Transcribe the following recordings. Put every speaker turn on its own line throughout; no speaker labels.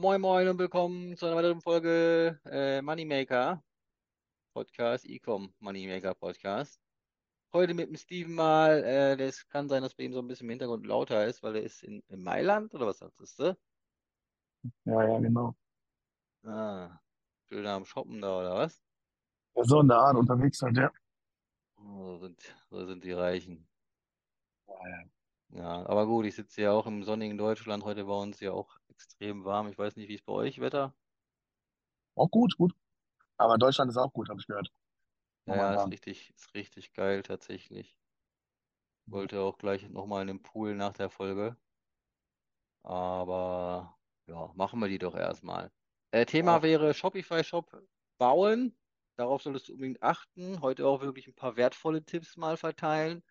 Moin Moin und willkommen zu einer weiteren Folge äh, Moneymaker Podcast, Ecom Moneymaker Podcast. Heute mit dem Steven mal. Äh, das kann sein, dass bei ihm so ein bisschen im Hintergrund lauter ist, weil er ist in, in Mailand oder was sagst du?
Ja, ja, genau.
Ah, schön am Shoppen da oder was?
Ja, so in der Art unterwegs halt, ja.
Oh, so sind, so sind die Reichen.
Ja, ja.
Ja, aber gut, ich sitze ja auch im sonnigen Deutschland. Heute bei uns ja auch extrem warm. Ich weiß nicht, wie es bei euch Wetter?
Auch gut, gut. Aber Deutschland ist auch gut, habe ich gehört.
Ja, ja, ist
Momentan.
richtig, ist richtig geil tatsächlich. Wollte auch gleich nochmal in den Pool nach der Folge. Aber ja, machen wir die doch erstmal. Äh, Thema
Ja,
wäre Shopify-Shop bauen. Darauf solltest du unbedingt achten. Heute auch wirklich ein paar wertvolle Tipps mal verteilen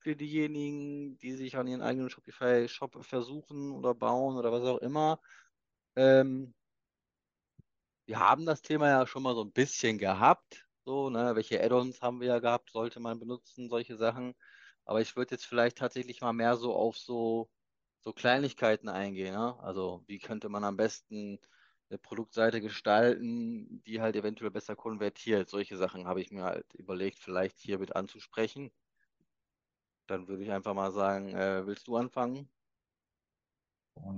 für diejenigen, die sich an ihren eigenen Shopify-Shop versuchen oder bauen oder was auch immer. Ähm, wir haben das Thema ja schon mal so ein bisschen gehabt. So, ne? Welche Add-ons haben wir ja gehabt? Sollte man benutzen, solche Sachen. Aber ich würde jetzt vielleicht tatsächlich mal mehr so auf so, so Kleinigkeiten eingehen. Ne? Also, wie könnte man am besten eine Produktseite gestalten, die halt eventuell besser konvertiert? Solche Sachen habe ich mir halt überlegt, vielleicht hier mit anzusprechen. Dann würde ich einfach mal sagen, äh, willst du anfangen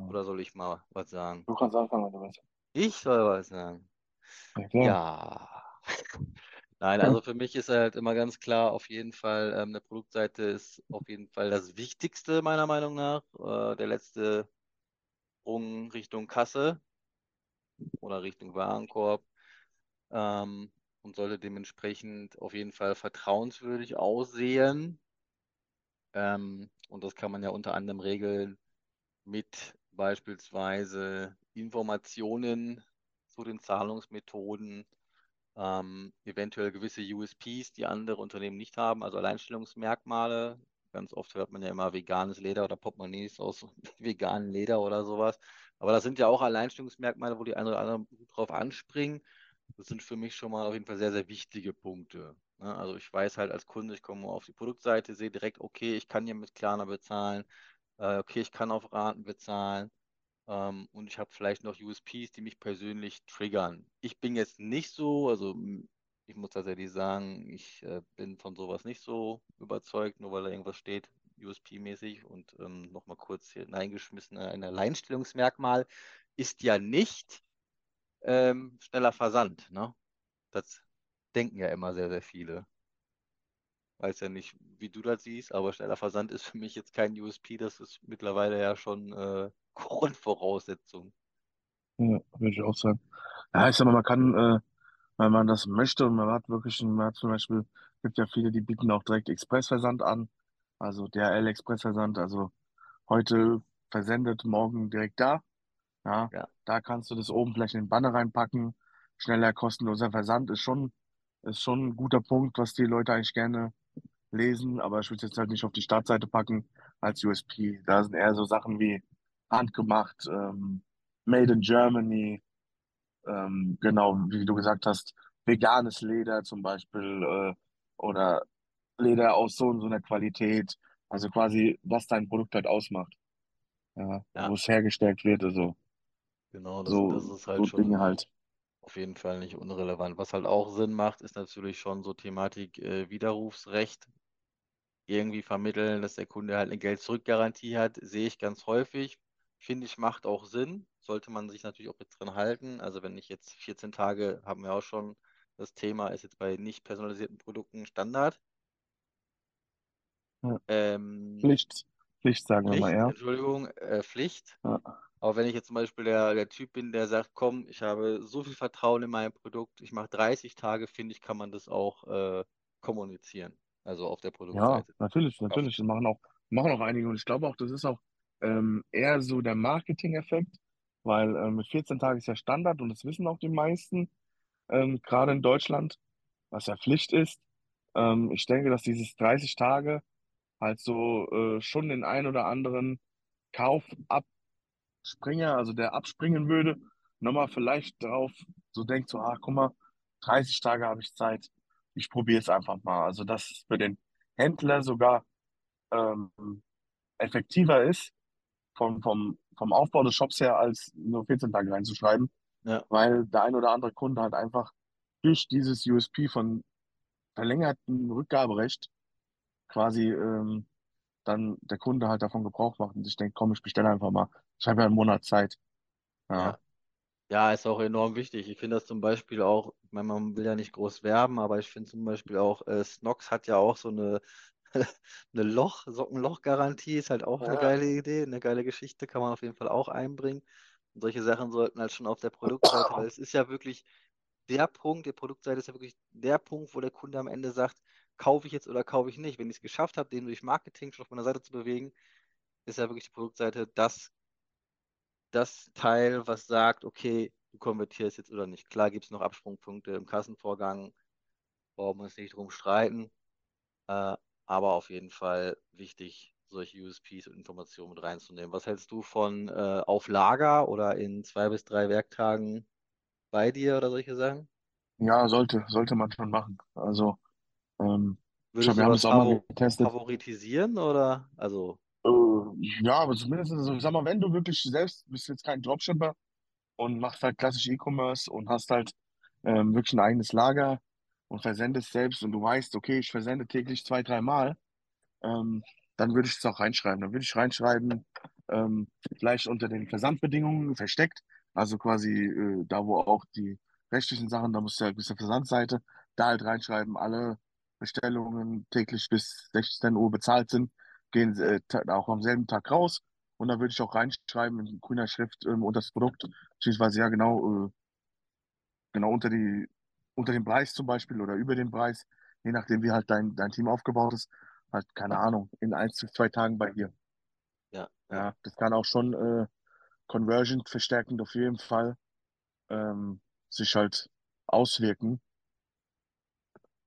oder soll ich mal was sagen?
du kannst anfangen, wenn du willst.
Ich soll was sagen.
Ja, klar.
Ja. Nein, also für mich ist halt immer ganz klar, auf jeden Fall, ähm, eine Produktseite ist auf jeden Fall das Wichtigste, meiner Meinung nach. Äh, der letzte Sprung Richtung Kasse oder Richtung Warenkorb ähm, und sollte dementsprechend auf jeden Fall vertrauenswürdig aussehen. Ähm, und das kann man ja unter anderem regeln mit beispielsweise Informationen zu den Zahlungsmethoden ähm, eventuell gewisse USPs, die andere Unternehmen nicht haben, also Alleinstellungsmerkmale. Ganz oft hört man ja immer veganes Leder oder Portemonnaies aus veganem Leder oder sowas. Aber das sind ja auch Alleinstellungsmerkmale, wo die einen oder anderen drauf anspringen. Das sind für mich schon mal auf jeden Fall sehr, sehr wichtige Punkte. Ne? Also ich weiß halt als Kunde, ich komme auf die Produktseite, sehe direkt, okay, ich kann hier mit Klarna bezahlen, äh, okay, ich kann auf Raten bezahlen. Ähm, und ich habe vielleicht noch USPs, die mich persönlich triggern. Ich bin jetzt nicht so, also ich muss tatsächlich sagen, ich äh, bin von sowas nicht so überzeugt, nur weil da irgendwas steht, USP-mäßig. Und ähm, nochmal kurz hier hineingeschmissen, ein Alleinstellungsmerkmal ist ja nicht ähm, schneller Versand, ne? Das denken ja immer sehr, sehr viele. Weiß ja nicht, wie du das siehst, aber schneller Versand ist für mich jetzt kein USP, das ist mittlerweile ja schon äh, Grundvoraussetzung.
Ja, würde ich auch sagen. Ja, ich sag mal, man kann, äh, wenn man das möchte und man hat wirklich, man hat zum Beispiel, gibt ja viele, die bieten auch direkt Expressversand an. Also DHL Expressversand, also heute versendet, morgen direkt da. Ja,
Ja,
da kannst du das oben vielleicht in den Banner reinpacken. Schneller, kostenloser Versand ist schon, ist schon ein guter Punkt, was die Leute eigentlich gerne lesen, aber ich würde es jetzt halt nicht auf die Startseite packen als USP. Da sind eher so Sachen wie handgemacht, ähm, Made in Germany, ähm, genau, wie du gesagt hast, veganes Leder zum Beispiel, äh, oder Leder aus so und so einer Qualität. Also quasi, was dein Produkt halt ausmacht, ja,
ja,
wo es hergestellt wird, also
genau, das, das
so,
ist halt
so Dinge
schon
halt.
Auf jeden Fall nicht unrelevant. Was halt auch Sinn macht, ist natürlich schon so Thematik äh, Widerrufsrecht irgendwie vermitteln, dass der Kunde halt eine Geld-Zurück-Garantie hat, sehe ich ganz häufig. Finde ich, macht auch Sinn. Sollte man sich natürlich auch mit drin halten. Also wenn ich jetzt 14 Tage, haben wir auch schon, das Thema ist jetzt bei nicht personalisierten Produkten Standard.
Ja.
Ähm,
Pflicht, Pflicht sagen wir mal
Pflicht,
eher.
Entschuldigung, äh, Pflicht.
Ja.
Aber wenn ich jetzt zum Beispiel der, der Typ bin, der sagt, komm, ich habe so viel Vertrauen in mein Produkt, ich mache 30 Tage, finde ich, kann man das auch äh, kommunizieren. Also auf der
Ja,
Produktseite.
natürlich, natürlich. Das machen auch, machen auch einige. Und ich glaube auch, das ist auch ähm, eher so der Marketing-Effekt, weil ähm, mit 14 Tagen ist ja Standard und das wissen auch die meisten, ähm, gerade in Deutschland, was ja Pflicht ist. Ähm, ich denke, dass dieses 30 Tage halt so äh, schon den ein oder anderen Kaufabspringer, also der abspringen würde, nochmal vielleicht drauf so denkt, so, ah, guck mal, 30 Tage habe ich Zeit, ich probiere es einfach mal. Also, dass es für den Händler sogar ähm, effektiver ist, vom, vom, vom Aufbau des Shops her, als nur 14 Tage reinzuschreiben,
Ja,
weil der ein oder andere Kunde halt einfach durch dieses USP von verlängertem Rückgaberecht quasi ähm, dann der Kunde halt davon Gebrauch macht und sich denkt, komm, ich bestelle einfach mal. Ich habe ja einen Monat Zeit.
ja.
Ja,
ist auch enorm wichtig. Ich finde das zum Beispiel auch, ich meine, man will ja nicht groß werben, aber ich finde zum Beispiel auch, äh, Snox hat ja auch so eine, eine Loch, Sockenloch-Garantie, ist halt auch eine
Ja.
geile Idee, eine geile Geschichte, kann man auf jeden Fall auch einbringen. Und solche Sachen sollten halt schon auf der Produktseite, weil es ist ja wirklich der Punkt, die Produktseite ist ja wirklich der Punkt, wo der Kunde am Ende sagt, kaufe ich jetzt oder kaufe ich nicht. Wenn ich es geschafft habe, den durch Marketing schon auf meiner Seite zu bewegen, ist ja wirklich die Produktseite das das Teil, was sagt, okay, du konvertierst jetzt oder nicht. Klar gibt es noch Absprungpunkte im Kassenvorgang, brauchen wir uns nicht drum streiten, äh, aber auf jeden Fall wichtig, solche USPs und Informationen mit reinzunehmen. Was hältst du von äh, auf Lager oder in zwei bis drei Werktagen bei dir oder solche Sachen?
ja, sollte, sollte man schon machen. Also, ähm, ich
Würdest
glaube, wir haben das auch mal getestet.
favoritisieren oder? Also,
Äh, ja, aber zumindest, also, sag mal, wenn du wirklich selbst bist jetzt kein Dropshipper und machst halt klassisch E-Commerce und hast halt ähm, wirklich ein eigenes Lager und versendest selbst und du weißt, okay, ich versende täglich zwei, dreimal, ähm, dann würde ich es auch reinschreiben. Dann würde ich reinschreiben, ähm, vielleicht unter den Versandbedingungen versteckt, also quasi äh, da, wo auch die rechtlichen Sachen, da musst du ja bis zur Versandseite, da halt reinschreiben, alle Bestellungen täglich bis 16 Uhr bezahlt sind, gehen äh, auch am selben Tag raus. Und da würde ich auch reinschreiben in grüner Schrift ähm, unter das Produkt, beziehungsweise ja genau, äh, genau unter die, unter den Preis zum Beispiel oder über den Preis, je nachdem wie halt dein, dein Team aufgebaut ist, halt, keine Ahnung, in eins zu zwei Tagen bei dir.
ja, ja.
Ja, das kann auch schon äh, Conversion verstärkend auf jeden Fall ähm, sich halt auswirken.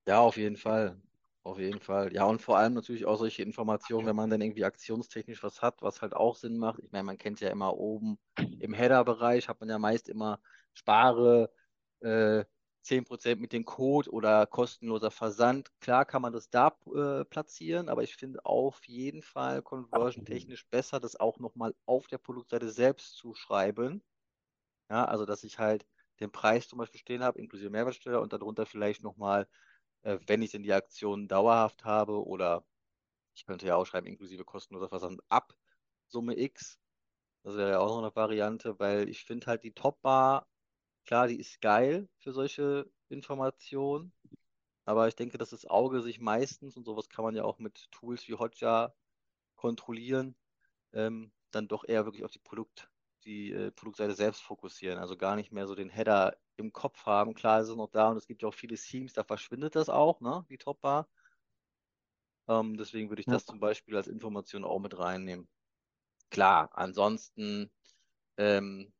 Ja, auf jeden Fall. Auf jeden Fall. Ja, und vor allem natürlich auch solche Informationen, wenn man dann irgendwie aktionstechnisch was hat, was halt auch Sinn macht. Ich meine, man kennt ja immer oben im Header-Bereich, hat man ja meist immer spare äh, 10% mit dem Code oder kostenloser Versand. Klar kann man das da äh, platzieren, aber ich finde auf jeden Fall conversion-technisch besser, das auch nochmal auf der Produktseite selbst zu schreiben. Ja, also dass ich halt den Preis zum Beispiel stehen habe, inklusive Mehrwertsteuer und darunter vielleicht nochmal äh, wenn ich denn die Aktion dauerhaft habe oder ich könnte ja auch schreiben, inklusive kostenloser Versand ab Summe X. Das wäre ja auch noch eine Variante, weil ich finde halt die Top-Bar, klar, die ist geil für solche Informationen, aber ich denke, dass das Auge sich meistens, und sowas kann man ja auch mit Tools wie Hotjar kontrollieren, ähm, dann doch eher wirklich auf die Produkt, die äh, Produktseite selbst fokussieren. Also gar nicht mehr so den Header im Kopf haben. Klar ist es noch da und es gibt ja auch viele Themes, da verschwindet das auch, ne, die Topbar. Ähm, deswegen würde ich
Ja,
das zum Beispiel als Information auch mit reinnehmen. Klar, ansonsten ähm,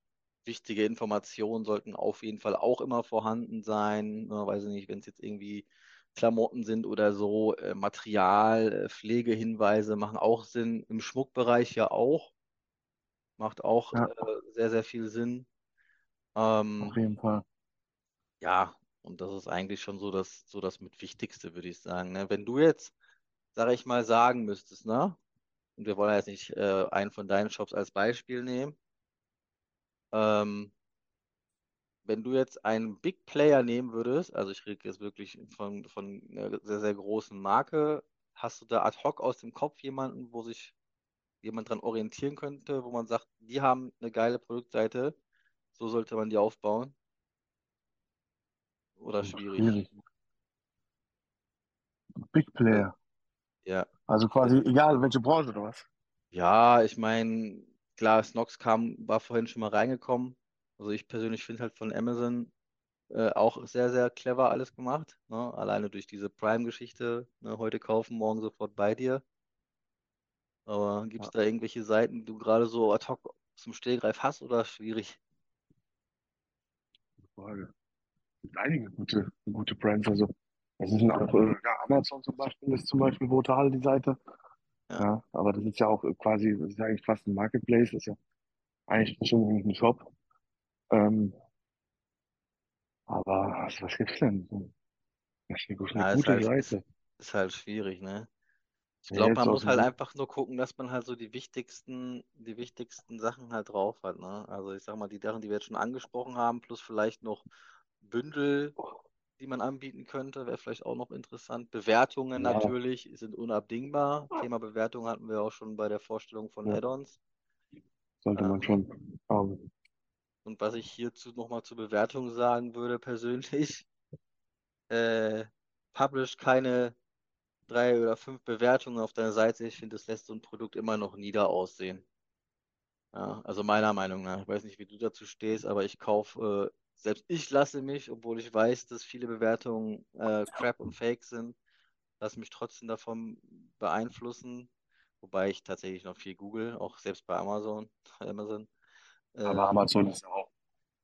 wichtige Informationen sollten auf jeden Fall auch immer vorhanden sein. Ne, weiß ich nicht, wenn es jetzt irgendwie Klamotten sind oder so, äh, Material, äh, Pflegehinweise machen auch Sinn. Im Schmuckbereich ja auch. Macht auch
ja,
äh, sehr, sehr viel Sinn.
auf
Ähm,
jeden Fall.
ja, und das ist eigentlich schon so das, so das mit Wichtigste, würde ich sagen. Ne? Wenn du jetzt, sage ich mal, sagen müsstest, ne? Und wir wollen ja jetzt nicht äh, einen von deinen Shops als Beispiel nehmen. Ähm, wenn du jetzt einen Big Player nehmen würdest, also ich rede jetzt wirklich von, von einer sehr, sehr großen Marke, hast du da ad hoc aus dem Kopf jemanden, wo sich jemand dran orientieren könnte, wo man sagt, die haben eine geile Produktseite, so sollte man die aufbauen? Oder
Hm,
schwierig?
Schwierig. Big Player.
ja.
Also quasi egal, welche Branche oder was.
Ja, ich meine, klar, Snox kam, war vorhin schon mal reingekommen. Also ich persönlich finde halt von Amazon äh, auch sehr, sehr clever alles gemacht. Ne? Alleine durch diese Prime-Geschichte, ne? Heute kaufen, morgen sofort bei dir. Aber gibt es da irgendwelche Seiten, die du gerade so ad hoc zum Stehgreif hast oder schwierig?
gute Frage. Es gibt einige gute, gute Brands. Also es ist auch, äh, ja, Amazon zum Beispiel ist zum Beispiel brutal, die Seite.
Ja,
aber das ist ja auch quasi, das ist ja eigentlich fast ein Marketplace, das ist ja eigentlich schon ein Shop. Ähm, aber was, was gibt's denn? Das ist eine, eine
ja ist
gute
halt, ist,
Seite.
ist halt schwierig, ne? Ich glaube, man muss halt einfach nur gucken, dass man halt so die wichtigsten, die wichtigsten Sachen halt drauf hat, ne? Also ich sag mal, die Sachen, die wir jetzt schon angesprochen haben, plus vielleicht noch Bündel, die man anbieten könnte, wäre vielleicht auch noch interessant. Bewertungen
Ja,
natürlich sind unabdingbar. Thema Bewertung hatten wir auch schon bei der Vorstellung von
ja,
Add-ons.
sollte man
Ähm,
schon haben.
und was ich hierzu nochmal zur Bewertung sagen würde, persönlich, äh, publish keine drei oder fünf Bewertungen auf deiner Seite. Ich finde, das lässt so ein Produkt immer noch nieder aussehen. Ja, also meiner Meinung nach. Ich weiß nicht, wie du dazu stehst, aber ich kaufe, äh, selbst ich lasse mich, obwohl ich weiß, dass viele Bewertungen äh, Crap und Fake sind, lasse mich trotzdem davon beeinflussen. Wobei ich tatsächlich noch viel google, auch selbst bei Amazon. Amazon.
Aber
Ähm,
Amazon ist auch,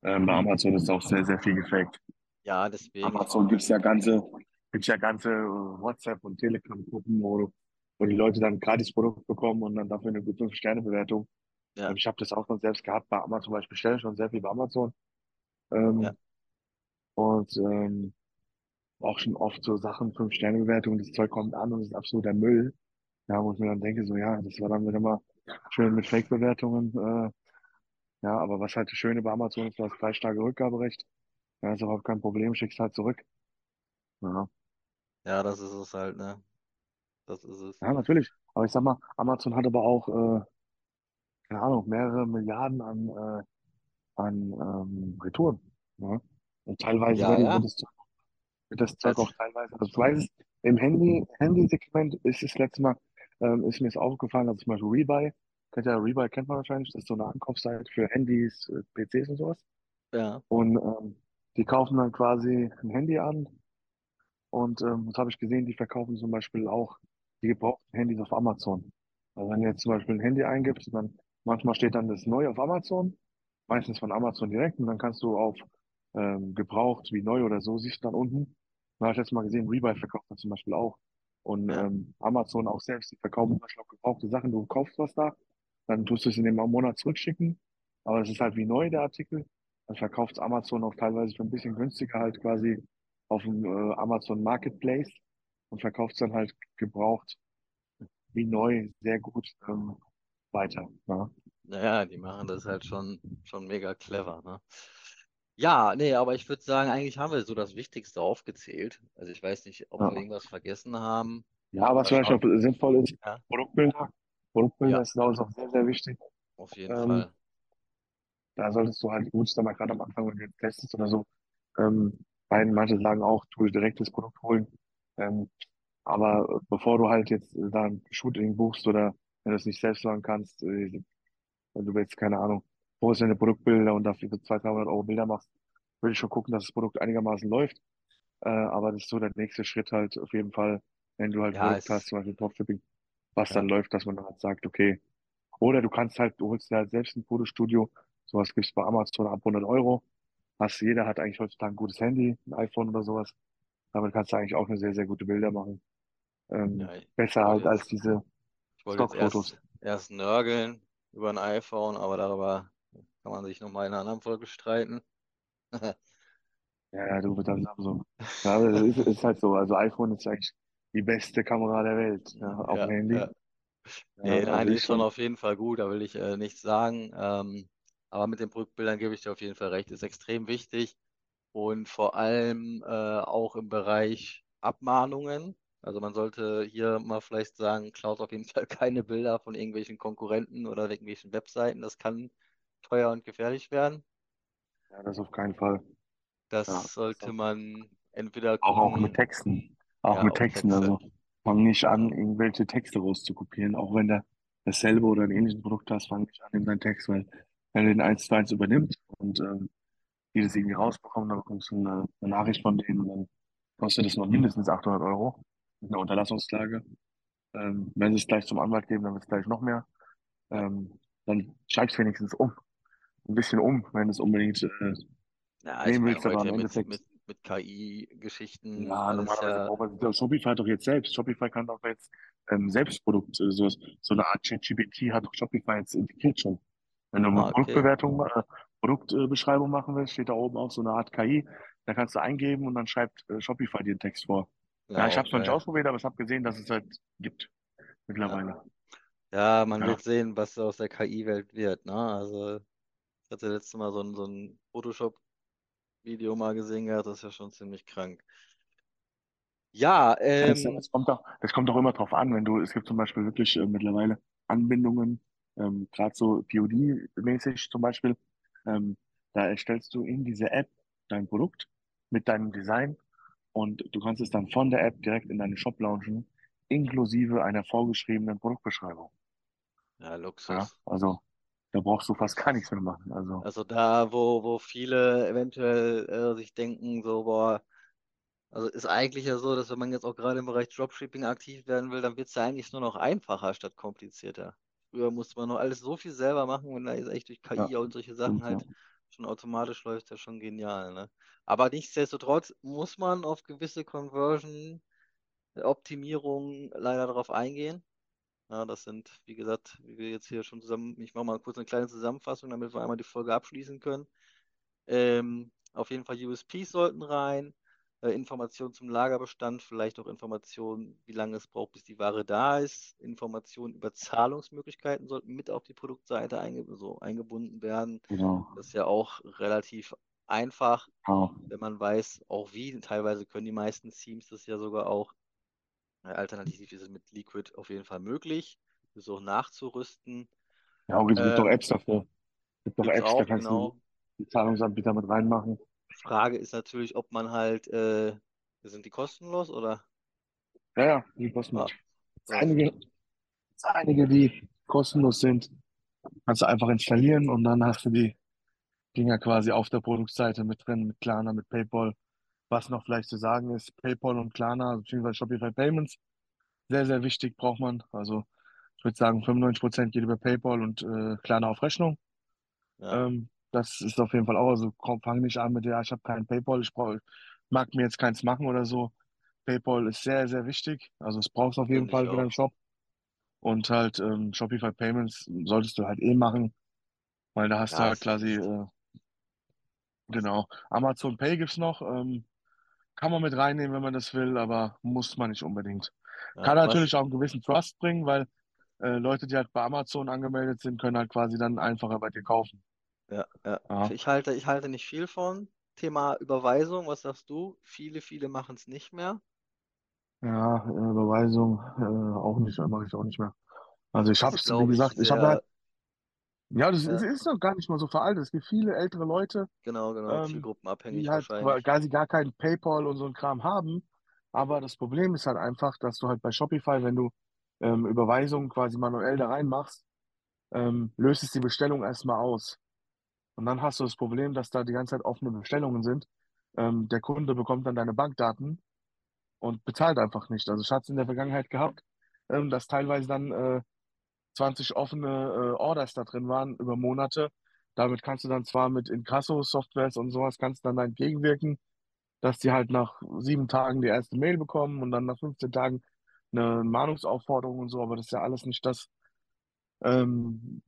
ähm, bei Amazon ist auch sehr, sehr viel gefaked.
ja, deswegen,
Amazon gibt es ja ganze, gibt's ja ganze äh, WhatsApp- und Telegram-Gruppen, wo, wo die Leute dann gratis Produkt bekommen und dann dafür eine gute 5-Sterne-Bewertung.
ja,
Ich habe das auch schon selbst gehabt bei Amazon, weil ich bestelle schon sehr viel bei Amazon.
ja,
Ähm, und ähm, auch schon oft so Sachen, 5-Sterne-Bewertung, das Zeug kommt an und ist absoluter Müll. Ja, wo ich mir dann denke, so ja, das war dann wieder mal schön mit Fake-Bewertungen. Äh, ja, aber was halt das Schöne bei Amazon ist, du hast drei Tage Rückgaberecht. Ja, ist überhaupt kein Problem, schickst halt zurück. Ja.
Ja, das ist es halt, ne? Das ist es.
Ja, natürlich. Aber ich sag mal, Amazon hat aber auch, äh, keine Ahnung, mehrere Milliarden an, äh, an ähm, Retouren. Ja? Und teilweise
Ja,
wird, wird,
ja.
das, wird das Zeug auch teilweise, also ich weiß es, im Handy, Handy-Segment ist das letzte Mal, ähm, ist mir das aufgefallen, also zum Beispiel Rebuy, kennt ja, Rebuy kennt man wahrscheinlich, das ist so eine Ankaufsseite für Handys, äh, PCs und sowas.
ja,
Und ähm, die kaufen dann quasi ein Handy an, Und ähm, das habe ich gesehen, die verkaufen zum Beispiel auch die gebrauchten Handys auf Amazon. Also wenn du jetzt zum Beispiel ein Handy eingibst, dann manchmal steht dann das neu auf Amazon, meistens von Amazon direkt, und dann kannst du auf ähm, gebraucht wie neu oder so, siehst du dann unten. Da habe ich jetzt mal gesehen, Rebuy verkauft das zum Beispiel auch. Und ähm, Amazon auch selbst, die verkaufen zum Beispiel auch gebrauchte Sachen, du kaufst was da, dann tust du es in dem Monat zurückschicken, aber es ist halt wie neu, der Artikel. Dann verkauft Amazon auch teilweise für ein bisschen günstiger halt quasi auf dem äh, Amazon Marketplace und verkauft es dann halt gebraucht wie neu sehr gut ähm, weiter. Ja.
naja, die machen das halt schon, schon mega clever, ne? Ja, nee, aber ich würde sagen, eigentlich haben wir so das Wichtigste aufgezählt. Also ich weiß nicht, ob wir
Ja.
irgendwas vergessen haben.
ja, was
Mal
vielleicht noch sinnvoll ist,
Ja,
Produktbilder. Produktbilder
ja,
ist auch sehr, sehr wichtig.
auf jeden
Ähm,
Fall.
da solltest du halt gut, mal, gerade am Anfang, wenn du testest oder so, ähm, beiden, manche sagen auch, tu dir direkt das Produkt holen. Ähm, aber bevor du halt jetzt da ein Shooting buchst oder wenn du es nicht selbst machen kannst, äh, wenn du jetzt, keine Ahnung, professionelle Produktbilder und dafür für 200, 300 Euro Bilder machst, würde ich schon gucken, dass das Produkt einigermaßen läuft. Äh, aber das ist so der nächste Schritt halt auf jeden Fall, wenn du halt
Ja,
Produkt hast, zum Beispiel Dropshipping, was
ja,
dann läuft, dass man dann halt sagt, okay, oder du kannst halt, du holst dir halt selbst ein Fotostudio, sowas gibt's bei Amazon ab 100 Euro. Hast, jeder hat eigentlich heutzutage ein gutes Handy, ein iPhone oder sowas. Damit kannst du eigentlich auch eine sehr, sehr gute Bilder machen.
ja,
Ähm,
ich
besser halt als
jetzt,
diese
ich wollte jetzt
Stockfotos.
erst, erst nörgeln über ein iPhone, aber darüber kann man sich nochmal in einer anderen Folge streiten.
Ja, ja, du bist halt Samsung. Ja, aber es ist, ist halt so. Also iPhone ist eigentlich die beste Kamera der Welt, ja, auf dem
Ja,
Handy.
ja.
Ja,
Nee, nein,
also
die
ist
schon, auf jeden Fall gut, da will ich äh, nichts sagen. Ähm, aber mit den Produktbildern gebe ich dir auf jeden Fall recht, ist extrem wichtig. Und vor allem äh, auch im Bereich Abmahnungen. Also man sollte hier mal vielleicht sagen, klaut auf jeden Fall keine Bilder von irgendwelchen Konkurrenten oder irgendwelchen Webseiten. Das kann teuer und gefährlich werden.
ja, das auf keinen Fall. Ja,
Das
das
sollte
auch.
man entweder
Auch, auch mit
gucken,
Texten. Auch
ja,
mit Texten.
Texte.
Also fang nicht an, irgendwelche Texte rauszukopieren. Auch wenn du dasselbe oder ein ähnliches Produkt hast, fang nicht an in deinen Text, weil wenn du den eins zu eins übernimmst und ähm, die das irgendwie rausbekommen, dann bekommst du eine, eine Nachricht von denen und dann kostet das noch mindestens 800 Euro mit einer Unterlassungsklage. Ähm, wenn sie es gleich zum Anwalt geben, dann wird es gleich noch mehr. Ähm, dann schreib's wenigstens um. Ein bisschen um, wenn du es unbedingt äh,
Ja,
nehmen willst, aber im Endeffekt
mit, mit KI-Geschichten
Ja, normalerweise
ja,
Shopify doch jetzt selbst. Shopify kann doch jetzt ähm, Selbstprodukt, äh, so, so eine Art ChatGPT hat doch Shopify jetzt integriert schon. Wenn du eine
ah, okay.
Produktbewertung, äh, Produktbeschreibung machen willst, steht da oben auch so eine Art KI. Da kannst du eingeben und dann schreibt äh, Shopify dir den Text vor.
Ja,
Ja, ich habe es noch nicht ausprobiert, aber ich habe gesehen, dass es halt gibt.
Ja.
mittlerweile.
Ja, man
Ja,
wird sehen, was aus der KI-Welt wird, ne? Also, ich hatte letztes Mal so ein, so ein Photoshop-Video mal gesehen gehabt, das ist ja schon ziemlich krank. Ja,
das,
ähm,
das kommt auch, das kommt auch immer drauf an, wenn du, es gibt zum Beispiel wirklich äh, mittlerweile Anbindungen, ähm, gerade so POD-mäßig zum Beispiel, ähm, da erstellst du in diese App dein Produkt mit deinem Design und du kannst es dann von der App direkt in deinen Shop launchen, inklusive einer vorgeschriebenen Produktbeschreibung.
ja,
Ja,
Luxus.
also da brauchst du fast gar nichts mehr machen. Also,
Also da, wo, wo viele eventuell äh, sich denken, so, boah, also ist eigentlich ja so, dass wenn man jetzt auch gerade im Bereich Dropshipping aktiv werden will, dann wird es ja eigentlich nur noch einfacher statt komplizierter. Früher musste man noch alles so viel selber machen, wenn da jetzt echt durch
ja,
KI und solche Sachen
stimmt, ja.
halt schon automatisch läuft, ja schon genial, ne? Aber nichtsdestotrotz muss man auf gewisse Conversion-Optimierungen leider darauf eingehen. Ja, das sind, wie gesagt, wie wir jetzt hier schon zusammen, ich mache mal kurz eine kleine Zusammenfassung, damit wir einmal die Folge abschließen können. Ähm, auf jeden Fall USPs sollten rein, äh, Informationen zum Lagerbestand, vielleicht auch Informationen, wie lange es braucht, bis die Ware da ist. Informationen über Zahlungsmöglichkeiten sollten mit auf die Produktseite einge so eingebunden werden.
Genau.
Das ist ja auch relativ einfach,
Ja,
wenn man weiß, auch wie. Teilweise können die meisten Themes das ja sogar auch. Äh, Alternativ ist es mit Liquid auf jeden Fall möglich, das auch nachzurüsten.
ja, es gibt doch
Ähm,
Apps dafür. Es gibt doch Apps, da
auch,
kannst du
genau.
die Zahlungsanbieter mit reinmachen.
Frage ist natürlich, ob man halt, äh, sind die kostenlos oder?
Ja, ja, die
Ah,
kostenlos. Es
das,
einige, einige, die kostenlos sind, kannst du einfach installieren und dann hast du die Dinger quasi auf der Produktseite mit drin, mit Klarna, mit PayPal. Was noch vielleicht zu sagen ist, PayPal und Klarna, beziehungsweise Shopify Payments, sehr, sehr wichtig braucht man. Also ich würde sagen, 95% geht über PayPal und äh, Klarna auf Rechnung.
ja,
Ähm, das ist auf jeden Fall auch, also komm, fang nicht an mit, ja, ich habe kein PayPal, ich brauch, mag mir jetzt keins machen oder so. PayPal ist sehr, sehr wichtig. Also es brauchst du auf jeden
finde
Fall für deinen. Shop. Und halt ähm, Shopify Payments solltest du halt eh machen, weil da hast du
Ja,
halt
ist ein
quasi, äh, genau, Amazon Pay gibt's noch. Ähm, kann man mit reinnehmen, wenn man das will, aber muss man nicht unbedingt.
Ja,
Kann natürlich auch einen gewissen Trust bringen, weil äh, Leute, die halt bei Amazon angemeldet sind, können halt quasi dann einfacher bei dir kaufen.
Ja, ja. Ich,
Ja,
ich halte, ich halte nicht viel von. Thema Überweisung, was sagst du? Viele, viele machen es nicht mehr.
ja äh, Überweisung äh, auch nicht, mache ich auch nicht mehr. Also ich
Ist,
hab's, wie gesagt, ich habe halt, ja, das ist, ist noch gar nicht mal so veraltet. Es gibt viele ältere Leute,
genau, genau,
ähm, die
zielgruppenabhängig
halt qua-
wahrscheinlich.
quasi gar kein PayPal und so ein Kram haben. Aber das Problem ist halt einfach, dass du halt bei Shopify, wenn du ähm, Überweisungen quasi manuell da reinmachst, ähm, löst es die Bestellung erstmal aus. Und dann hast du das Problem, dass da die ganze Zeit offene Bestellungen sind. Ähm, der Kunde bekommt dann deine Bankdaten und bezahlt einfach nicht. Also ich hatte es in der Vergangenheit gehabt, ähm, dass teilweise dann äh, 20 offene äh, Orders da drin waren über Monate. Damit kannst du dann zwar mit Inkasso-Softwares und sowas kannst dann entgegenwirken, dass die halt nach sieben Tagen die erste Mail bekommen und dann nach 15 Tagen eine Mahnungsaufforderung und so, aber das ist ja alles nicht das, ähm,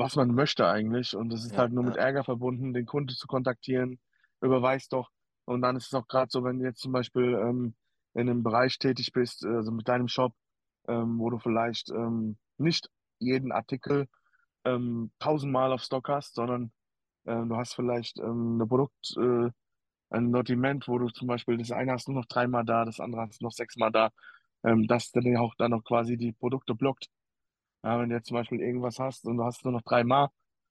was man möchte eigentlich. Und es ist
Ja,
halt nur mit
ja,
Ärger verbunden, den Kunden zu kontaktieren, überweis doch. Und dann ist es auch gerade so, wenn du jetzt zum Beispiel ähm, in einem Bereich tätig bist, also mit deinem Shop, ähm, wo du vielleicht ähm, nicht jeden Artikel ähm, tausendmal auf Stock hast, sondern ähm, du hast vielleicht ähm, eine Produkt, äh, ein Sortiment, wo du zum Beispiel das eine hast du noch dreimal da, das andere hast du noch sechsmal da, dass dann ja auch dann noch quasi die Produkte blockt. Ja, wenn du jetzt zum Beispiel irgendwas hast und du hast nur noch dreimal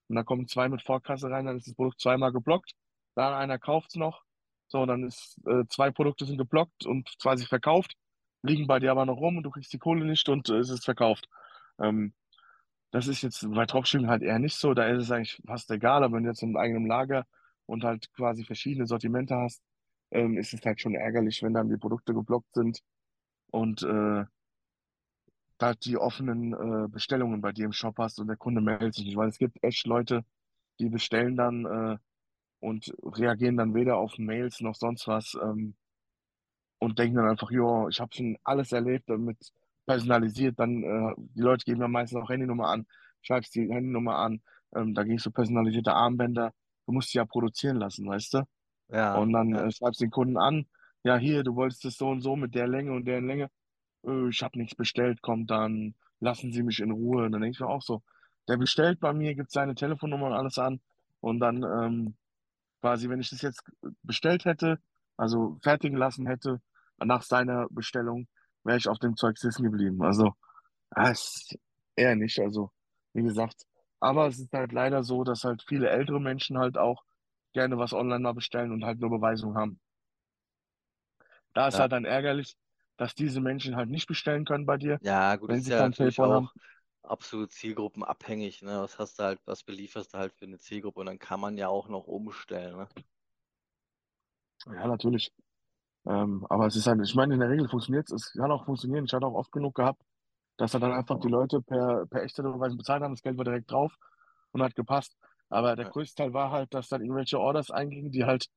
und da kommen zwei mit Vorkasse rein, dann ist das Produkt zweimal geblockt, dann einer kauft es noch, so, dann ist äh, zwei Produkte sind geblockt und quasi verkauft, liegen bei dir aber noch rum und du kriegst die Kohle nicht und äh, es ist verkauft. Ähm, das ist jetzt bei Dropshipping halt eher nicht so, da ist es eigentlich fast egal, aber wenn du jetzt in eigenem Lager und halt quasi verschiedene Sortimente hast, ähm, ist es halt schon ärgerlich, wenn dann die Produkte geblockt sind und äh, da die offenen äh, Bestellungen bei dir im Shop hast und der Kunde meldet sich nicht, weil es gibt echt Leute, die bestellen dann äh, und reagieren dann weder auf Mails noch sonst was ähm, und denken dann einfach, jo, ich habe schon alles erlebt damit personalisiert, dann äh, die Leute geben dann meistens auch Handynummer an, schreibst die Handynummer an, ähm, da gehst du personalisierte Armbänder, du musst die ja produzieren lassen, weißt du?
ja,
Und dann
ja,
äh, schreibst den Kunden an, ja hier, du wolltest es so und so mit der Länge und der Länge, äh, ich habe nichts bestellt, kommt dann lassen Sie mich in Ruhe. Und dann denke ich mir auch so, der bestellt bei mir, gibt seine Telefonnummer und alles an. Und dann ähm, quasi, wenn ich das jetzt bestellt hätte, also fertigen lassen hätte, nach seiner Bestellung, wäre ich auf dem Zeug sitzen geblieben. Also, ah, ist eher nicht. Also, wie gesagt, aber es ist halt leider so, dass halt viele ältere Menschen halt auch gerne was online mal bestellen und halt nur Beweisung haben. Da ist
Ja,
halt dann ärgerlich, dass diese Menschen halt nicht bestellen können bei dir,
ja, gut,
wenn
ist
sie
ja
kein
natürlich
PayPal haben.
auch absolut zielgruppenabhängig, ne? Was hast du halt, was belieferst du halt für eine Zielgruppe und dann kann man ja auch noch umstellen, ne?
Ja, natürlich. Ähm, aber es ist halt, ich meine, in der Regel funktioniert es. Es kann auch funktionieren. Ich hatte auch oft genug gehabt, dass er dann einfach die Leute per, per echte Überweisung bezahlt haben. Das Geld war direkt drauf und hat gepasst. Aber der
Ja,
größte Teil war halt, dass dann irgendwelche Orders eingingen, die halt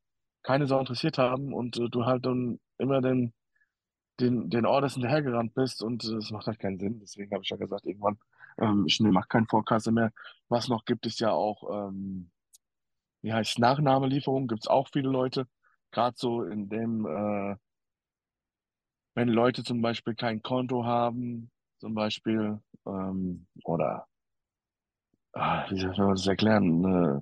keine Sau interessiert haben und äh, du halt dann immer den, den, den Orders hinterhergerannt bist und äh, das macht halt keinen Sinn. Deswegen habe ich ja gesagt, irgendwann, ähm, ich mache keinen Forecast mehr. Was noch gibt, ist ja auch, ähm, wie heißt Nachnahmelieferung, gibt es auch viele Leute. Gerade so in dem, äh, wenn Leute zum Beispiel kein Konto haben, zum Beispiel, ähm, oder ah, wie soll man das erklären, äh,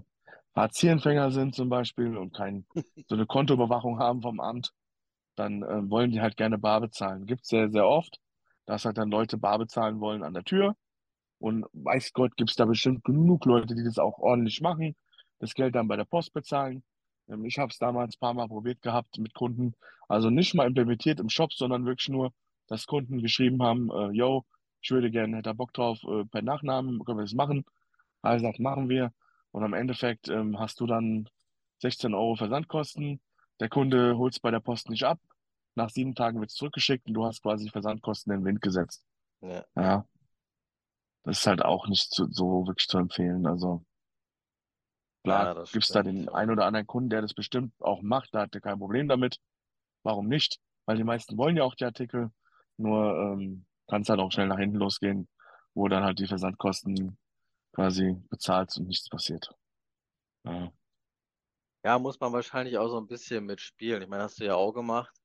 Hartz-IV-Empfänger sind zum Beispiel und kein, so eine Kontoüberwachung haben vom Amt, dann äh, wollen die halt gerne bar bezahlen. Gibt es sehr, sehr oft, dass halt dann Leute bar bezahlen wollen an der Tür und weiß Gott, gibt es da bestimmt genug Leute, die das auch ordentlich machen, das Geld dann bei der Post bezahlen. Ähm, ich habe es damals ein paar Mal probiert gehabt mit Kunden, also nicht mal implementiert im Shop, sondern wirklich nur, dass Kunden geschrieben haben, äh, yo, ich würde gerne, hätte da Bock drauf, äh, per Nachnamen, können wir das machen? Also gesagt, machen wir. Und am Endeffekt ähm, hast du dann 16 Euro Versandkosten. Der Kunde holt es bei der Post nicht ab. Nach sieben Tagen wird es zurückgeschickt und du hast quasi Versandkosten in den Wind gesetzt.
ja,
Ja, das ist halt auch nicht zu, so wirklich zu empfehlen. Also klar,
ja, das
gibt's da den einen oder anderen Kunden, der das bestimmt auch macht, da hat er kein Problem damit. Warum nicht? Weil die meisten wollen ja auch die Artikel. Nur ähm, kann es halt auch schnell nach hinten losgehen, wo dann halt die Versandkosten quasi bezahlt und nichts passiert. Ja,
Ja, muss man wahrscheinlich auch so ein bisschen mitspielen. Ich meine, hast du ja auch gemacht.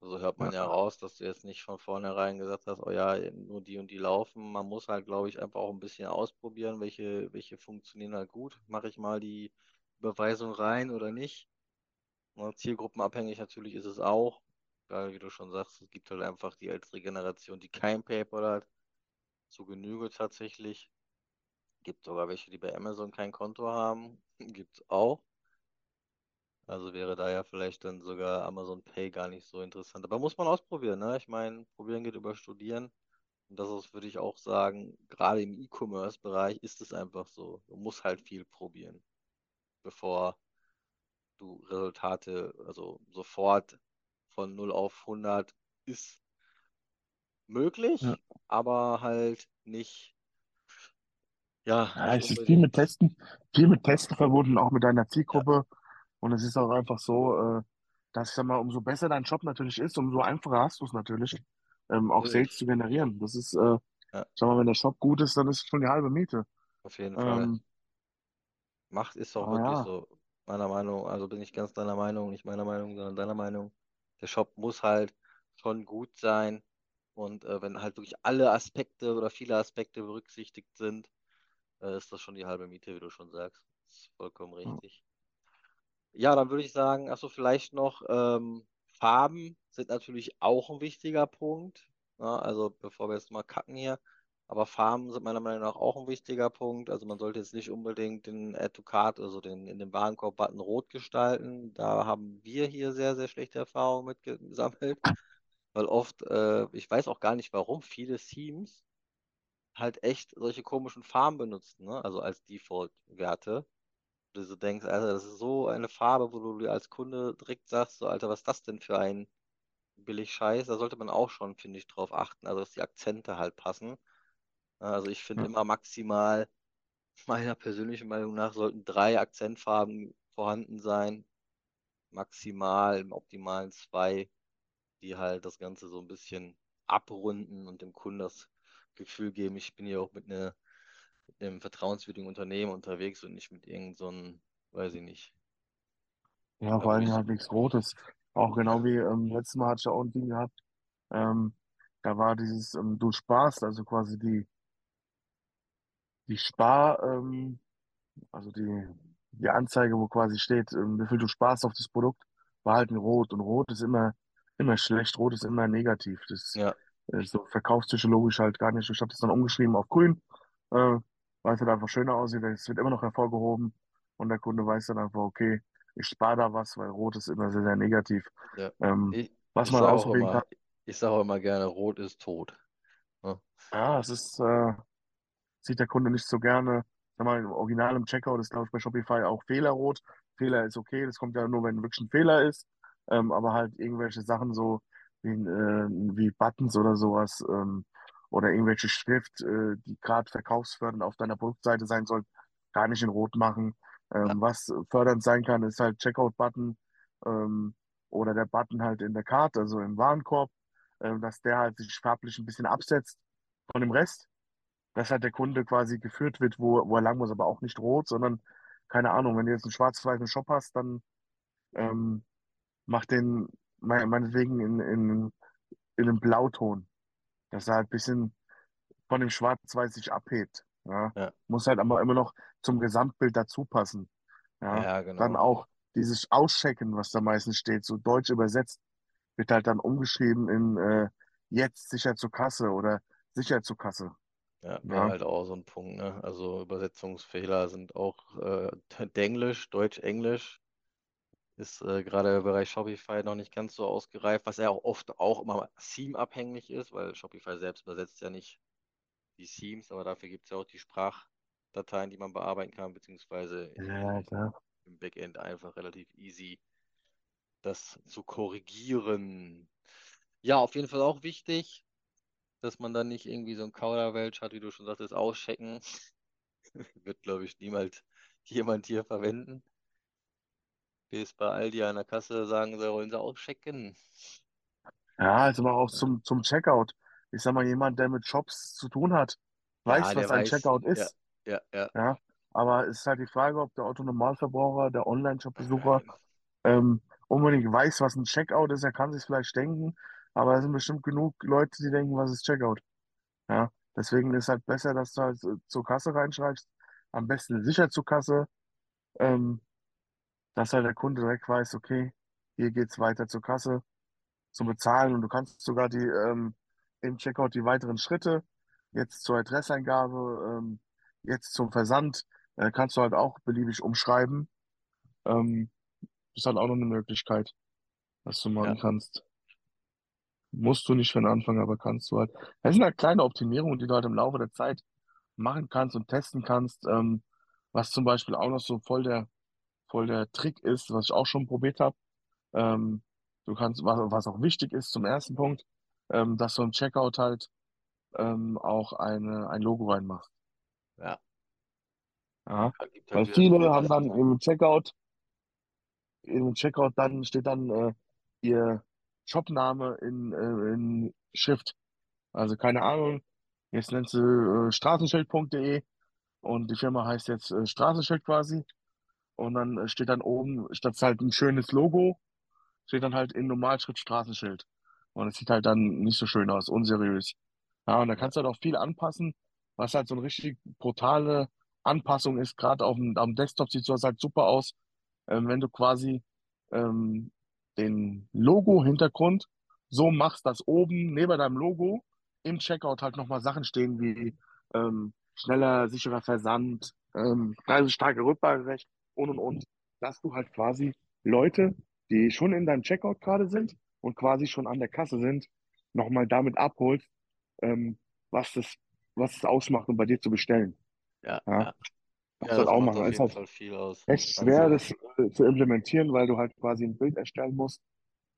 So hört man ja
ja,
raus, dass du jetzt nicht von vornherein gesagt hast, oh ja, nur die und die laufen. Man muss halt, glaube ich, einfach auch ein bisschen ausprobieren, welche, welche funktionieren halt gut. Mache ich mal die Überweisung rein oder nicht? Ne, zielgruppenabhängig natürlich ist es auch. Weil, wie du schon sagst, es gibt halt einfach die ältere Generation, die kein PayPal hat. Zu Genüge tatsächlich. Gibt sogar welche, die bei Amazon kein Konto haben. Gibt's auch. Also wäre da ja vielleicht dann sogar Amazon Pay gar nicht so interessant. Aber muss man ausprobieren, ne? Ich meine, probieren geht über studieren. Und das ist, würde ich auch sagen, gerade im E-Commerce-Bereich ist es einfach so. Du musst halt viel probieren, bevor du Resultate, also sofort von null auf hundert ist
ja.
möglich, aber halt nicht, ja,
Ja,
nicht
es ist viel mit. Testen, viel mit Testen verbunden, auch mit deiner
Ja,
Zielgruppe. Und es ist auch einfach so, äh, dass, ich sag mal, umso besser dein Shop natürlich ist, umso einfacher hast du es natürlich, ähm, auch Sales zu generieren. Das ist, äh,
Ja,
sag mal, wenn der Shop gut ist, dann ist es schon die halbe Miete.
auf jeden Fall.
Ähm,
Macht ist auch wirklich
ja,
so, meiner Meinung, also bin ich ganz deiner Meinung, nicht meiner Meinung, sondern deiner Meinung. Der Shop muss halt schon gut sein und äh, wenn halt wirklich alle Aspekte oder viele Aspekte berücksichtigt sind, äh, ist das schon die halbe Miete, wie du schon sagst. Das ist vollkommen richtig. Ja, dann würde ich sagen, achso, vielleicht noch ähm, Farben sind natürlich auch ein wichtiger Punkt. Ja, also bevor wir jetzt mal kacken hier. Aber Farben sind meiner Meinung nach auch ein wichtiger Punkt. Also man sollte jetzt nicht unbedingt den Add to Cart, also den in dem Warenkorb-Button rot gestalten. Da haben wir hier sehr, sehr schlechte Erfahrungen mit gesammelt. Weil oft, äh, ich weiß auch gar nicht warum, viele Themes halt echt solche komischen Farben benutzen, ne? Also als Default-Werte du so denkst, Alter, das ist so eine Farbe, wo du dir als Kunde direkt sagst, so, Alter, was ist das denn für ein billig Scheiß? Da sollte man auch schon, finde ich, drauf achten, also dass die Akzente halt passen. Also ich finde
ja,
immer maximal, meiner persönlichen Meinung nach, sollten drei Akzentfarben vorhanden sein. Maximal, im optimalen zwei, die halt das Ganze so ein bisschen abrunden und dem Kunden das Gefühl geben, ich bin hier auch mit, ne, mit einem vertrauenswürdigen Unternehmen unterwegs und nicht mit irgend so einem, weiß ich nicht.
ja, vor
würde
allem halt nichts Rotes. Auch genau wie ähm, letztes Mal hatte ich ja auch ein Ding gehabt. Ähm, Da war dieses, ähm, du sparst, also quasi die, die Spar, ähm, also die, die Anzeige, wo quasi steht, ähm, wie viel du sparst auf das Produkt, war halt in Rot. Und Rot ist immer, immer schlecht, Rot ist immer negativ. Das
Ja,
ist so verkaufspsychologisch halt gar nicht. Ich habe das dann umgeschrieben auf Grün, äh, weil es halt einfach schöner aussieht. Es wird immer noch hervorgehoben und der Kunde weiß dann einfach, okay, ich spare da was, weil Rot ist immer sehr, sehr negativ.
ja.
Ähm,
Ich,
was
ich
man
immer,
kann,
ich sage auch immer gerne, Rot ist tot. Ne?
ja, es ist, äh, sieht der Kunde nicht so gerne. Sag mal, im Original im Checkout ist, glaube ich, bei Shopify auch fehlerrot. Fehler ist okay, das kommt ja nur, wenn wirklich ein Fehler ist. Ähm, aber halt irgendwelche Sachen so wie, äh, wie Buttons oder sowas ähm, oder irgendwelche Schrift, äh, die gerade verkaufsfördernd auf deiner Produktseite sein soll, gar nicht in Rot machen.
Ja,
Ähm, was fördernd sein kann, ist halt Checkout-Button ähm, oder der Button halt in der Cart, also im Warenkorb, ähm, dass der halt sich farblich ein bisschen absetzt von dem Rest. Dass halt der Kunde quasi geführt wird, wo, wo er lang muss, aber auch nicht rot, sondern keine Ahnung, wenn du jetzt einen schwarz-weißen Shop hast, dann ähm, mach den mein- meinetwegen in, in, in einem Blauton, dass er halt ein bisschen von dem Schwarz-Weiß sich abhebt. Ja.
ja,
Muss halt aber immer noch zum Gesamtbild dazu passen. Ja.
ja,
Dann
genau.
auch dieses Auschecken, was da meistens steht, so deutsch übersetzt, wird halt dann umgeschrieben in äh, jetzt sicher zur Kasse oder sicher zur Kasse.
Ja, wäre
Ja.
halt auch so ein Punkt, ne? Also Übersetzungsfehler sind auch äh, Denglisch, Deutsch-Englisch ist äh, gerade im Bereich Shopify noch nicht ganz so ausgereift, was ja auch oft auch immer Theme-abhängig ist, weil Shopify selbst übersetzt ja nicht die Themes, aber dafür gibt es ja auch die Sprachdateien, die man bearbeiten kann, beziehungsweise
Ja,
im Backend einfach relativ easy das zu korrigieren. Ja, auf jeden Fall auch wichtig, dass man dann nicht irgendwie so ein Kauderwelsch hat, wie du schon sagtest, auschecken. Wird, glaube ich, niemals jemand hier verwenden. Bis bei Aldi an der Kasse sagen, sie wollen sie auschecken.
Ja, also mal auch zum, zum Checkout. Ich sag mal, jemand, der mit Shops zu tun hat,
Ja,
weiß,
der
was ein
weiß.
Checkout
Ja,
ist.
ja, ja.
Ja, aber es ist halt die Frage, ob der Autonormalverbraucher, der Online-Shop-Besucher ähm, unbedingt weiß, was ein Checkout ist. Er kann sich vielleicht denken, aber es sind bestimmt genug Leute, die denken, was ist Checkout. Ja, deswegen ist halt besser, dass du halt zur Kasse reinschreibst. Am besten sicher zur Kasse, ähm, dass halt der Kunde direkt weiß, okay, hier geht's weiter zur Kasse zum Bezahlen und du kannst sogar die ähm, im Checkout die weiteren Schritte, jetzt zur Adresseingabe, ähm, jetzt zum Versand, äh, kannst du halt auch beliebig umschreiben. Ähm, das ist halt auch noch eine Möglichkeit, was du
Ja,
machen kannst. Musst du nicht für den Anfang, aber kannst du halt. Das sind halt kleine Optimierungen, die du halt im Laufe der Zeit machen kannst und testen kannst. Ähm, was zum Beispiel auch noch so voll der, voll der Trick ist, was ich auch schon probiert habe. Ähm, du kannst, was, auch wichtig ist zum ersten Punkt, ähm, dass du im Checkout halt ähm, auch eine, ein Logo reinmachst.
ja.
Ja?
Halt
Weil viele haben dann im Checkout, im Checkout dann steht dann äh, ihr Shopname in, äh, in Schrift. Also keine Ahnung, jetzt nennst du äh, straßenschild.de und die Firma heißt jetzt äh, Straßenschild quasi. Und dann äh, steht dann oben, statt halt ein schönes Logo, steht dann halt in Normalschrift Straßenschild. Und es sieht halt dann nicht so schön aus, unseriös. Ja, und da kannst du halt auch viel anpassen, was halt so eine richtig brutale Anpassung ist. Gerade auf dem, am Desktop sieht sowas halt super aus, ähm, wenn du quasi ähm, den Logo-Hintergrund so machst, dass oben neben deinem Logo im Checkout halt nochmal Sachen stehen wie ähm, schneller, sicherer Versand, ähm, starke Rückgaberecht und und und, dass du halt quasi Leute, die schon in deinem Checkout gerade sind und quasi schon an der Kasse sind, nochmal damit abholst, ähm, was das, was es ausmacht, um bei dir zu bestellen.
ja,
Ja,
ja. Ja,
halt
das
auch machen. Ist halt
viel aus.
recht schwer,
Also,
das äh, zu implementieren, weil du halt quasi ein Bild erstellen musst,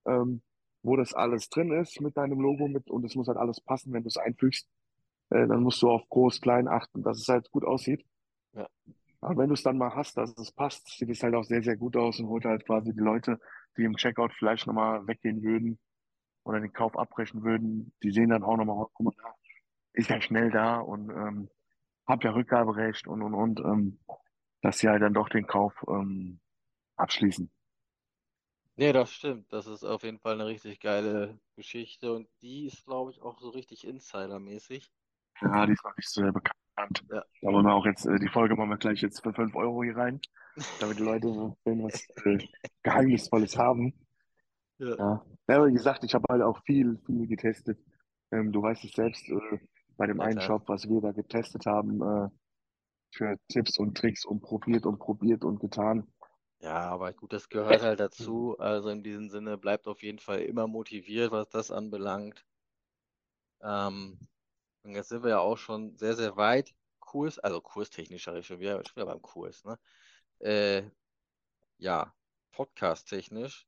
ähm, wo das alles drin ist mit deinem Logo mit und es muss halt alles passen, wenn du es einfügst. Äh, dann musst du auf groß, klein achten, dass es halt gut aussieht.
ja,
Aber wenn du es dann mal hast, dass es passt, sieht es halt auch sehr, sehr gut aus und holt halt quasi die Leute, die im Checkout vielleicht nochmal weggehen würden oder den Kauf abbrechen würden, die sehen dann auch nochmal, guck mal, da ist ja schnell da und ähm, hab ja Rückgaberecht und und und, ähm, dass sie halt dann doch den Kauf ähm, abschließen.
Nee, das stimmt. Das ist auf jeden Fall eine richtig geile Geschichte und die ist, glaube ich, auch so richtig Insider-mäßig.
Ja, die ist noch nicht so sehr bekannt.
Ja.
Da wollen wir auch jetzt, äh, die Folge machen wir gleich jetzt für 5 Euro hier rein, damit die Leute was äh, Geheimnisvolles haben.
Ja,
Ja. ja, aber wie gesagt, ich habe halt auch viel, viel getestet. Ähm, du weißt es selbst, äh, bei dem
ja
einen. Shop, was wir da getestet haben, äh, für Tipps und Tricks und probiert und probiert und getan.
Ja, aber gut, das gehört halt dazu. Also in diesem Sinne bleibt auf jeden Fall immer motiviert, was das anbelangt. Ähm, und jetzt sind wir ja auch schon sehr, sehr weit. Kurs, also kurstechnisch sage ich schon wieder, schon wieder beim Kurs, ne? Äh, ja, podcast-technisch.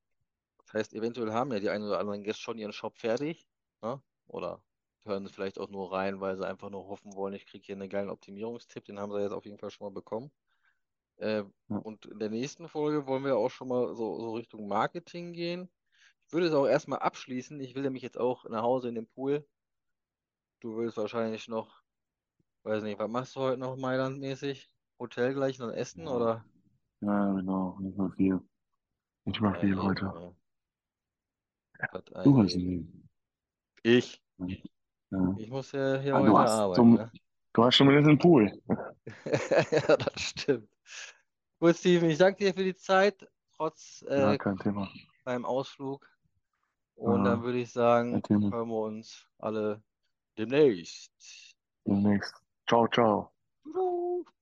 Das heißt, eventuell haben ja die einen oder anderen jetzt schon ihren Shop fertig, ne? Oder hören sie vielleicht auch nur rein, weil sie einfach nur hoffen wollen, ich kriege hier einen geilen Optimierungstipp, den haben sie jetzt auf jeden Fall schon mal bekommen. Äh,
Ja.
und in der nächsten Folge wollen wir auch schon mal so, so Richtung Marketing gehen. Ich würde es auch erstmal abschließen. Ich will nämlich jetzt auch nach Hause in den Pool. Du willst wahrscheinlich noch, weiß nicht, was machst du heute noch Mailand-mäßig? Hotel gleich noch essen
Ja,
oder?
ja, genau, nicht mal viel. Nicht mal
Ja,
viel
eben,
heute.
Was ein
Du hast
Leben.
Leben.
Ich.
Ja. Ja.
Ich muss ja hier
Ah, du
weiter
hast
arbeiten,
zum,
ne?
du hast schon wieder den Pool.
Ja, das stimmt. Gut, Steven, ich danke dir für die Zeit, trotz
Ja,
äh,
kein Thema.
beim Ausflug. Und dann
Ja,
würde ich
kein
sagen,
Thema.
hören wir uns alle demnächst.
Demnächst. Ciao, ciao.
Tschüss.